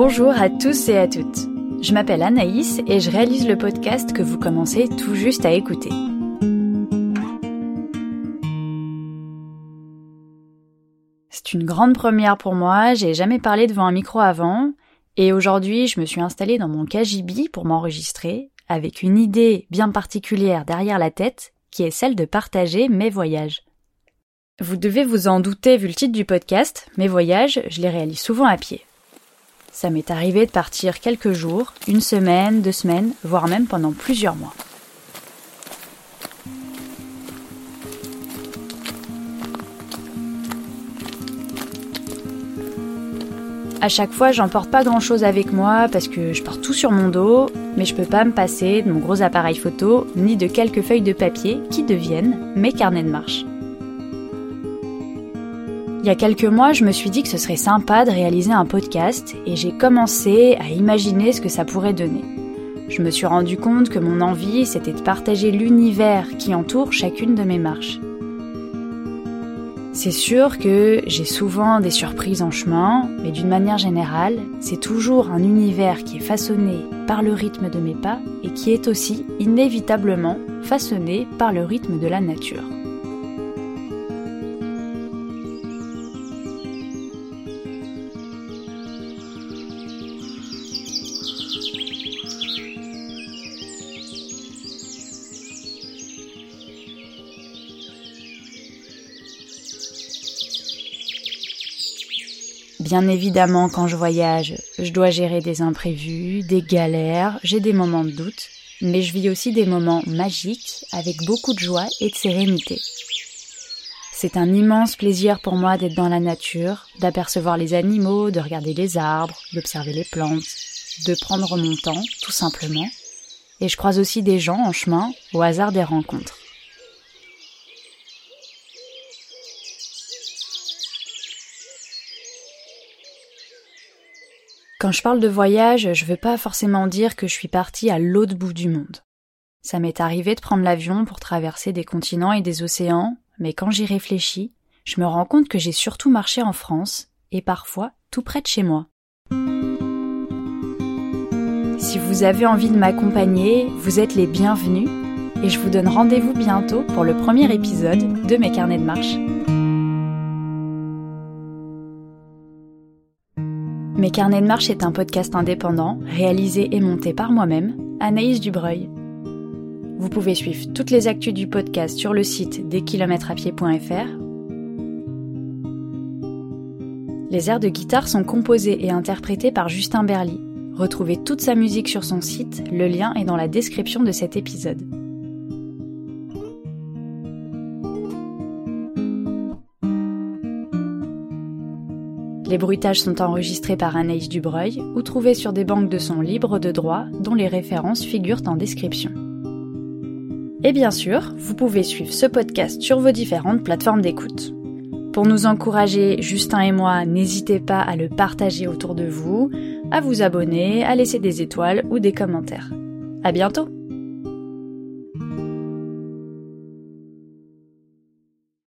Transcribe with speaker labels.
Speaker 1: Bonjour à tous et à toutes. Je m'appelle Anaïs et je réalise le podcast que vous commencez tout juste à écouter. C'est une grande première pour moi, j'ai jamais parlé devant un micro avant, et aujourd'hui je me suis installée dans mon KGB pour m'enregistrer, avec une idée bien particulière derrière la tête, qui est celle de partager mes voyages. Vous devez vous en douter vu le titre du podcast, mes voyages, je les réalise souvent à pied. Ça m'est arrivé de partir quelques jours, une semaine, deux semaines, voire même pendant plusieurs mois. À chaque fois, j'emporte pas grand chose avec moi parce que je porte tout sur mon dos, mais je peux pas me passer de mon gros appareil photo ni de quelques feuilles de papier qui deviennent mes carnets de marche. Il y a quelques mois, je me suis dit que ce serait sympa de réaliser un podcast et j'ai commencé à imaginer ce que ça pourrait donner. Je me suis rendu compte que mon envie, c'était de partager l'univers qui entoure chacune de mes marches. C'est sûr que j'ai souvent des surprises en chemin, mais d'une manière générale, c'est toujours un univers qui est façonné par le rythme de mes pas et qui est aussi inévitablement façonné par le rythme de la nature. Bien évidemment, quand je voyage, je dois gérer des imprévus, des galères, j'ai des moments de doute, mais je vis aussi des moments magiques avec beaucoup de joie et de sérénité. C'est un immense plaisir pour moi d'être dans la nature, d'apercevoir les animaux, de regarder les arbres, d'observer les plantes, de prendre mon temps, tout simplement. Et je croise aussi des gens en chemin, au hasard des rencontres. Quand je parle de voyage, je veux pas forcément dire que je suis partie à l'autre bout du monde. Ça m'est arrivé de prendre l'avion pour traverser des continents et des océans, mais quand j'y réfléchis, je me rends compte que j'ai surtout marché en France, et parfois tout près de chez moi. Si vous avez envie de m'accompagner, vous êtes les bienvenus, et je vous donne rendez-vous bientôt pour le premier épisode de mes carnets de marche. Mes carnets de marche est un podcast indépendant, réalisé et monté par moi-même, Anaïs Dubreuil. Vous pouvez suivre toutes les actus du podcast sur le site deskilométresapied.fr. Les airs de guitare sont composés et interprétés par Justin Berly. Retrouvez toute sa musique sur son site, le lien est dans la description de cet épisode. Les bruitages sont enregistrés par Anaïs Dubreuil ou trouvés sur des banques de sons libres de droit dont les références figurent en description. Et bien sûr, vous pouvez suivre ce podcast sur vos différentes plateformes d'écoute. Pour nous encourager, Justin et moi, n'hésitez pas à le partager autour de vous, à vous abonner, à laisser des étoiles ou des commentaires. À bientôt!